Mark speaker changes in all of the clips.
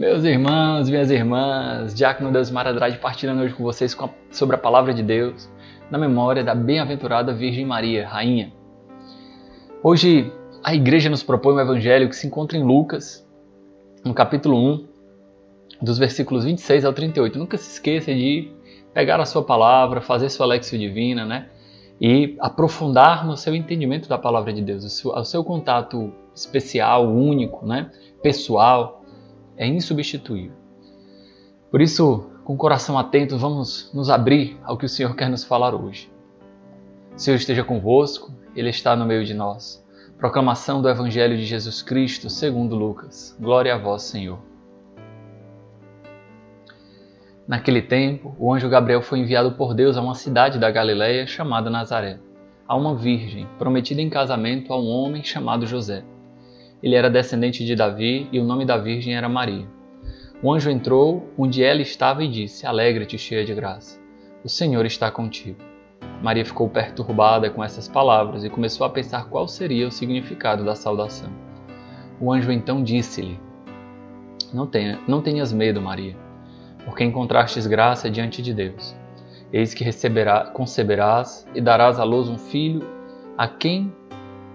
Speaker 1: Meus irmãos, minhas irmãs, Diácono Deus Andrade partilhando hoje com vocês sobre a palavra de Deus, na memória da bem-aventurada Virgem Maria, Rainha. Hoje a igreja nos propõe um evangelho que se encontra em Lucas, no capítulo 1, dos versículos 26 ao 38. Nunca se esqueça de pegar a sua palavra, fazer sua lexio divina, né? E aprofundar no seu entendimento da palavra de Deus, o seu, o seu contato especial, único, né? pessoal, é insubstituível. Por isso, com o coração atento, vamos nos abrir ao que o Senhor quer nos falar hoje. O Senhor esteja convosco, Ele está no meio de nós. Proclamação do Evangelho de Jesus Cristo, segundo Lucas. Glória a vós, Senhor. Naquele tempo, o anjo Gabriel foi enviado por Deus a uma cidade da Galiléia chamada Nazaré, a uma virgem, prometida em casamento a um homem chamado José. Ele era descendente de Davi e o nome da virgem era Maria. O anjo entrou onde ela estava e disse: Alegra-te, cheia de graça. O Senhor está contigo. Maria ficou perturbada com essas palavras e começou a pensar qual seria o significado da saudação. O anjo então disse-lhe: Não, tenha, não tenhas medo, Maria porque encontrastes graça diante de Deus. Eis que receberá, conceberás e darás à luz um filho, a quem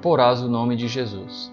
Speaker 1: porás o nome de Jesus.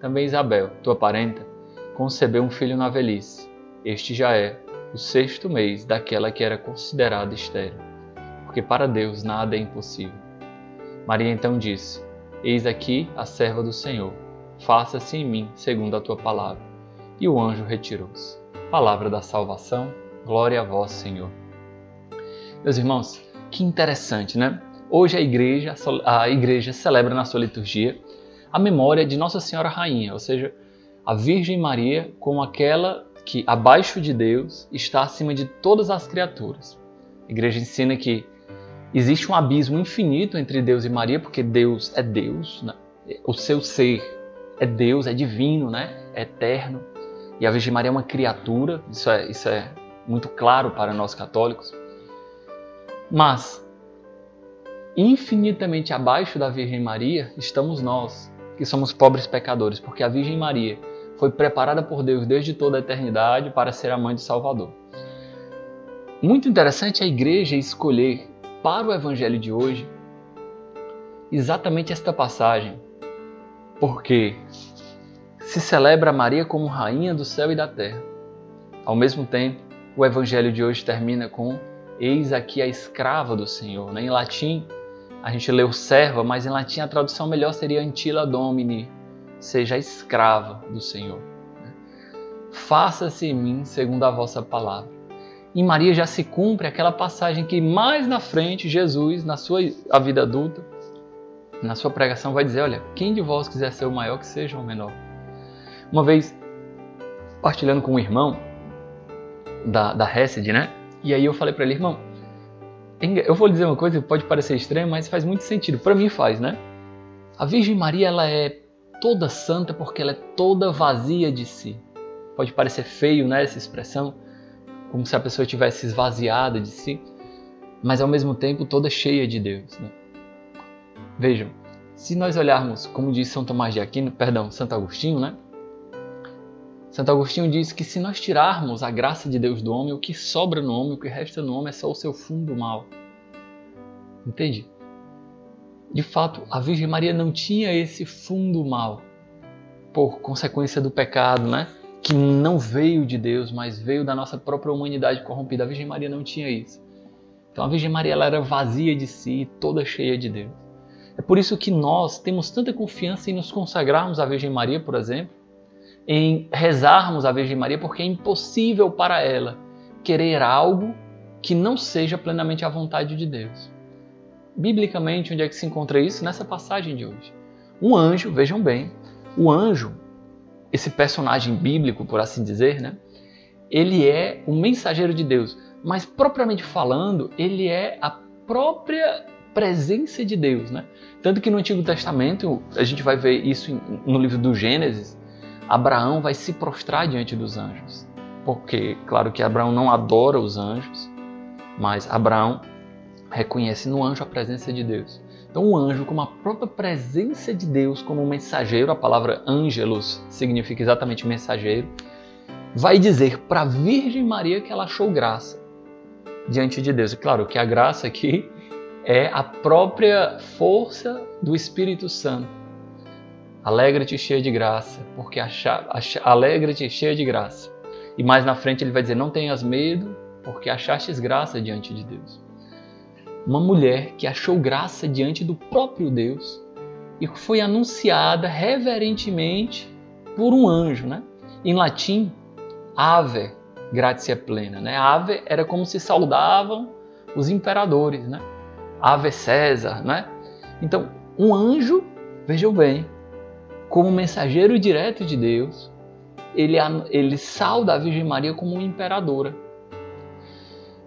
Speaker 1: Também Isabel, tua parenta, concebeu um filho na velhice. Este já é o sexto mês daquela que era considerada estéril, porque para Deus nada é impossível. Maria então disse: Eis aqui a serva do Senhor, faça-se em mim segundo a tua palavra. E o anjo retirou-se. Palavra da salvação Glória a vós, Senhor. Meus irmãos, que interessante, né? Hoje a igreja, a igreja celebra na sua liturgia a memória de Nossa Senhora Rainha, ou seja, a Virgem Maria como aquela que, abaixo de Deus, está acima de todas as criaturas. A igreja ensina que existe um abismo infinito entre Deus e Maria, porque Deus é Deus, né? o seu ser é Deus, é divino, né? é eterno. E a Virgem Maria é uma criatura, isso é, isso é muito claro para nós católicos. Mas, infinitamente abaixo da Virgem Maria estamos nós, que somos pobres pecadores, porque a Virgem Maria foi preparada por Deus desde toda a eternidade para ser a mãe do Salvador. Muito interessante a igreja escolher para o evangelho de hoje exatamente esta passagem, porque se celebra Maria como rainha do céu e da terra. Ao mesmo tempo, o evangelho de hoje termina com Eis aqui a escrava do Senhor. Né? Em latim, a gente leu serva, mas em latim a tradução melhor seria Antila Domini, seja escrava do Senhor. Né? Faça-se em mim segundo a vossa palavra. Em Maria já se cumpre aquela passagem que mais na frente Jesus, na sua a vida adulta, na sua pregação vai dizer, olha, quem de vós quiser ser o maior, que seja o menor. Uma vez, partilhando com um irmão, da, da Hesed, né? E aí eu falei para ele, irmão, eu vou dizer uma coisa que pode parecer estranha, mas faz muito sentido. Para mim faz, né? A Virgem Maria, ela é toda santa porque ela é toda vazia de si. Pode parecer feio, né, essa expressão, como se a pessoa tivesse esvaziada de si, mas ao mesmo tempo toda cheia de Deus, né? Vejam, se nós olharmos, como diz São Tomás de Aquino, perdão, Santo Agostinho, né? Santo Agostinho diz que se nós tirarmos a graça de Deus do homem, o que sobra no homem, o que resta no homem é só o seu fundo mal. Entende? De fato, a Virgem Maria não tinha esse fundo mal por consequência do pecado, né? Que não veio de Deus, mas veio da nossa própria humanidade corrompida. A Virgem Maria não tinha isso. Então a Virgem Maria ela era vazia de si, toda cheia de Deus. É por isso que nós temos tanta confiança em nos consagrarmos à Virgem Maria, por exemplo, em rezarmos a Virgem Maria, porque é impossível para ela querer algo que não seja plenamente a vontade de Deus. Biblicamente, onde é que se encontra isso? Nessa passagem de hoje. Um anjo, vejam bem, o anjo, esse personagem bíblico, por assim dizer, né? ele é o mensageiro de Deus, mas propriamente falando, ele é a própria presença de Deus, né? Tanto que no Antigo Testamento, a gente vai ver isso no livro do Gênesis, Abraão vai se prostrar diante dos anjos. Porque, claro que Abraão não adora os anjos, mas Abraão reconhece no anjo a presença de Deus. Então, o anjo, como a própria presença de Deus, como um mensageiro, a palavra ângelos significa exatamente mensageiro, vai dizer para a Virgem Maria que ela achou graça diante de Deus. E claro que a graça aqui é a própria força do Espírito Santo. Alegra-te cheia de graça, porque alegra-te cheia de graça. E mais na frente ele vai dizer: Não tenhas medo, porque achastes graça diante de Deus. Uma mulher que achou graça diante do próprio Deus e foi anunciada reverentemente por um anjo, né? Em latim, ave gratia plena, né? Ave era como se saudavam os imperadores, né? Ave César, né? Então, um anjo, vejam bem, como mensageiro direto de Deus, ele, ele sauda a Virgem Maria como imperadora.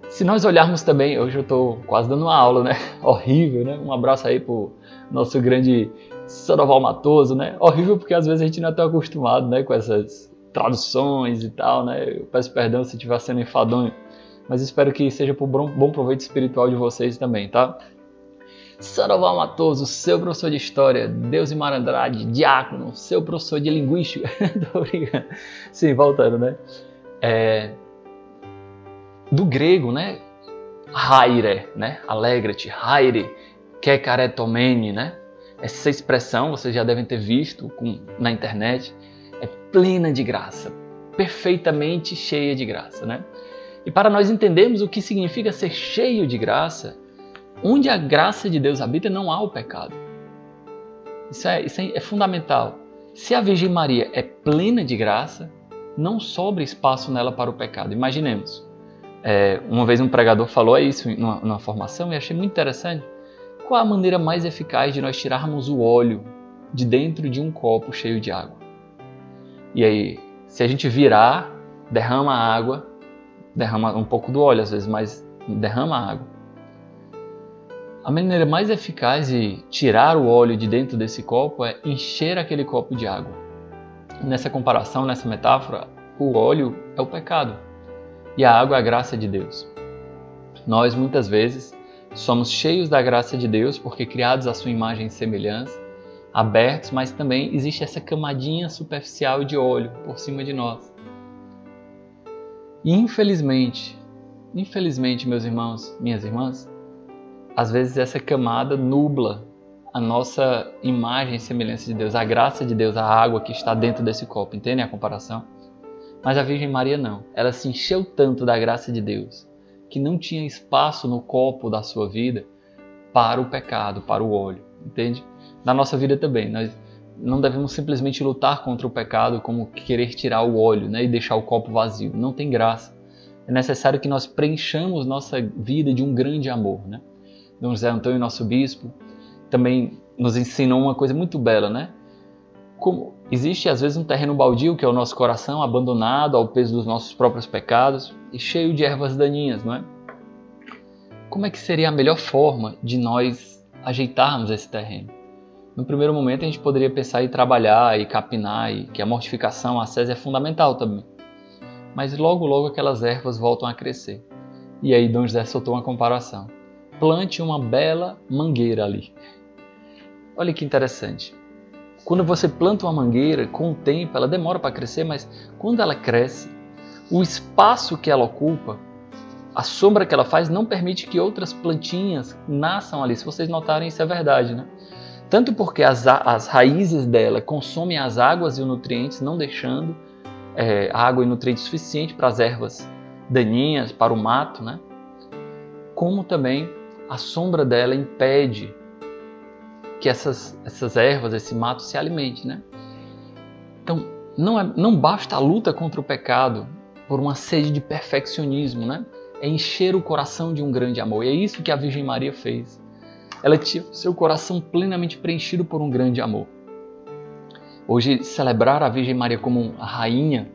Speaker 1: Se nós olharmos também, hoje eu estou quase dando uma aula, né? Horrível, né? Um abraço aí pro nosso grande Sandoval Matoso, né? Horrível porque às vezes a gente não está acostumado, né? Com essas traduções e tal, né? Eu peço perdão se estiver sendo enfadonho, mas espero que seja por bom proveito espiritual de vocês também, tá? Sandoval Matoso, seu professor de História, Deus e Marandrade, Diácono, seu professor de Linguística. Tô brincando. Sim, voltando, né? É... Do grego, né? Haire, né? Alegra-te, haire, kekaretomene, né? Essa expressão vocês já devem ter visto com, na internet. É plena de graça, perfeitamente cheia de graça, né? E para nós entendermos o que significa ser cheio de graça, Onde a graça de Deus habita, não há o pecado. Isso é, isso é, é fundamental. Se a Virgem Maria é plena de graça, não sobra espaço nela para o pecado. Imaginemos. É, uma vez um pregador falou isso numa, numa formação e achei muito interessante. Qual a maneira mais eficaz de nós tirarmos o óleo de dentro de um copo cheio de água? E aí, se a gente virar, derrama a água, derrama um pouco do óleo às vezes, mas derrama a água. A maneira mais eficaz de tirar o óleo de dentro desse copo é encher aquele copo de água. Nessa comparação, nessa metáfora, o óleo é o pecado e a água é a graça de Deus. Nós muitas vezes somos cheios da graça de Deus porque criados à sua imagem e semelhança, abertos, mas também existe essa camadinha superficial de óleo por cima de nós. E infelizmente, infelizmente, meus irmãos, minhas irmãs, às vezes essa camada nubla a nossa imagem e semelhança de Deus, a graça de Deus, a água que está dentro desse copo. Entendem a comparação? Mas a Virgem Maria não. Ela se encheu tanto da graça de Deus que não tinha espaço no copo da sua vida para o pecado, para o óleo. Entende? Na nossa vida também. Nós não devemos simplesmente lutar contra o pecado como querer tirar o óleo né, e deixar o copo vazio. Não tem graça. É necessário que nós preenchamos nossa vida de um grande amor. Né? Dom José Antônio, nosso bispo, também nos ensinou uma coisa muito bela, né? Como existe às vezes um terreno baldio que é o nosso coração abandonado ao peso dos nossos próprios pecados e cheio de ervas daninhas, não é? Como é que seria a melhor forma de nós ajeitarmos esse terreno? No primeiro momento a gente poderia pensar em trabalhar e capinar e que a mortificação, a sese é fundamental também. Mas logo logo aquelas ervas voltam a crescer. E aí Dom José soltou uma comparação plante uma bela mangueira ali. Olha que interessante. Quando você planta uma mangueira, com o tempo ela demora para crescer, mas quando ela cresce, o espaço que ela ocupa, a sombra que ela faz, não permite que outras plantinhas nasçam ali. Se vocês notarem, isso é verdade, né? Tanto porque as, as raízes dela consomem as águas e os nutrientes, não deixando é, água e nutrientes suficiente para as ervas daninhas, para o mato, né? Como também a sombra dela impede que essas, essas ervas, esse mato se alimente, né? Então, não, é, não basta a luta contra o pecado por uma sede de perfeccionismo, né? É encher o coração de um grande amor. E é isso que a Virgem Maria fez. Ela tinha seu coração plenamente preenchido por um grande amor. Hoje, celebrar a Virgem Maria como a rainha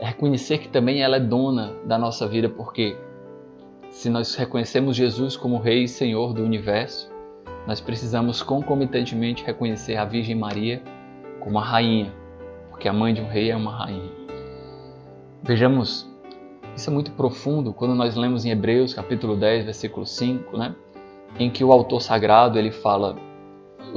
Speaker 1: É reconhecer que também ela é dona da nossa vida, porque se nós reconhecemos Jesus como Rei e Senhor do universo, nós precisamos concomitantemente reconhecer a Virgem Maria como a rainha, porque a mãe de um rei é uma rainha. Vejamos, isso é muito profundo quando nós lemos em Hebreus, capítulo 10, versículo 5, né? Em que o autor sagrado, ele fala,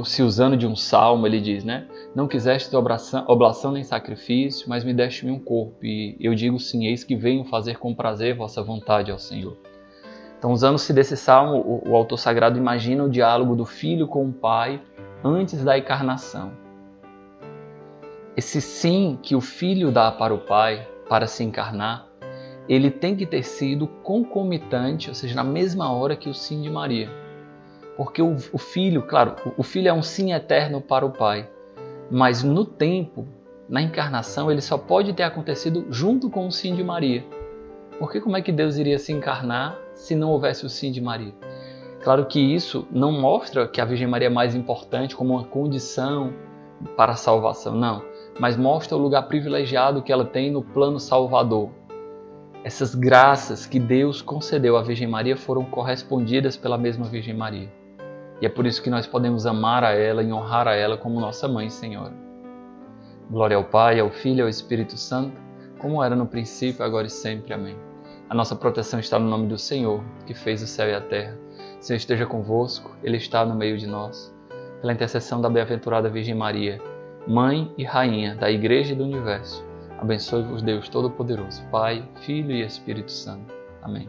Speaker 1: se usando de um salmo, ele diz, né? Não quiseste oblação, oblação nem sacrifício, mas me deste-me um corpo. E eu digo sim, eis que venho fazer com prazer vossa vontade ao Senhor. Então, usando-se desse salmo, o, o autor sagrado imagina o diálogo do filho com o pai antes da encarnação. Esse sim que o filho dá para o pai para se encarnar, ele tem que ter sido concomitante, ou seja, na mesma hora que o sim de Maria. Porque o, o filho, claro, o filho é um sim eterno para o pai, mas no tempo, na encarnação, ele só pode ter acontecido junto com o sim de Maria. Porque como é que Deus iria se encarnar se não houvesse o sim de Maria. Claro que isso não mostra que a Virgem Maria é mais importante como uma condição para a salvação, não, mas mostra o lugar privilegiado que ela tem no plano salvador. Essas graças que Deus concedeu à Virgem Maria foram correspondidas pela mesma Virgem Maria. E é por isso que nós podemos amar a ela e honrar a ela como nossa mãe Senhora. Glória ao Pai, ao Filho e ao Espírito Santo, como era no princípio, agora e sempre. Amém. A nossa proteção está no nome do Senhor, que fez o céu e a terra. O Senhor esteja convosco, Ele está no meio de nós. Pela intercessão da bem-aventurada Virgem Maria, Mãe e Rainha da Igreja e do Universo, abençoe-vos Deus Todo-Poderoso, Pai, Filho e Espírito Santo. Amém.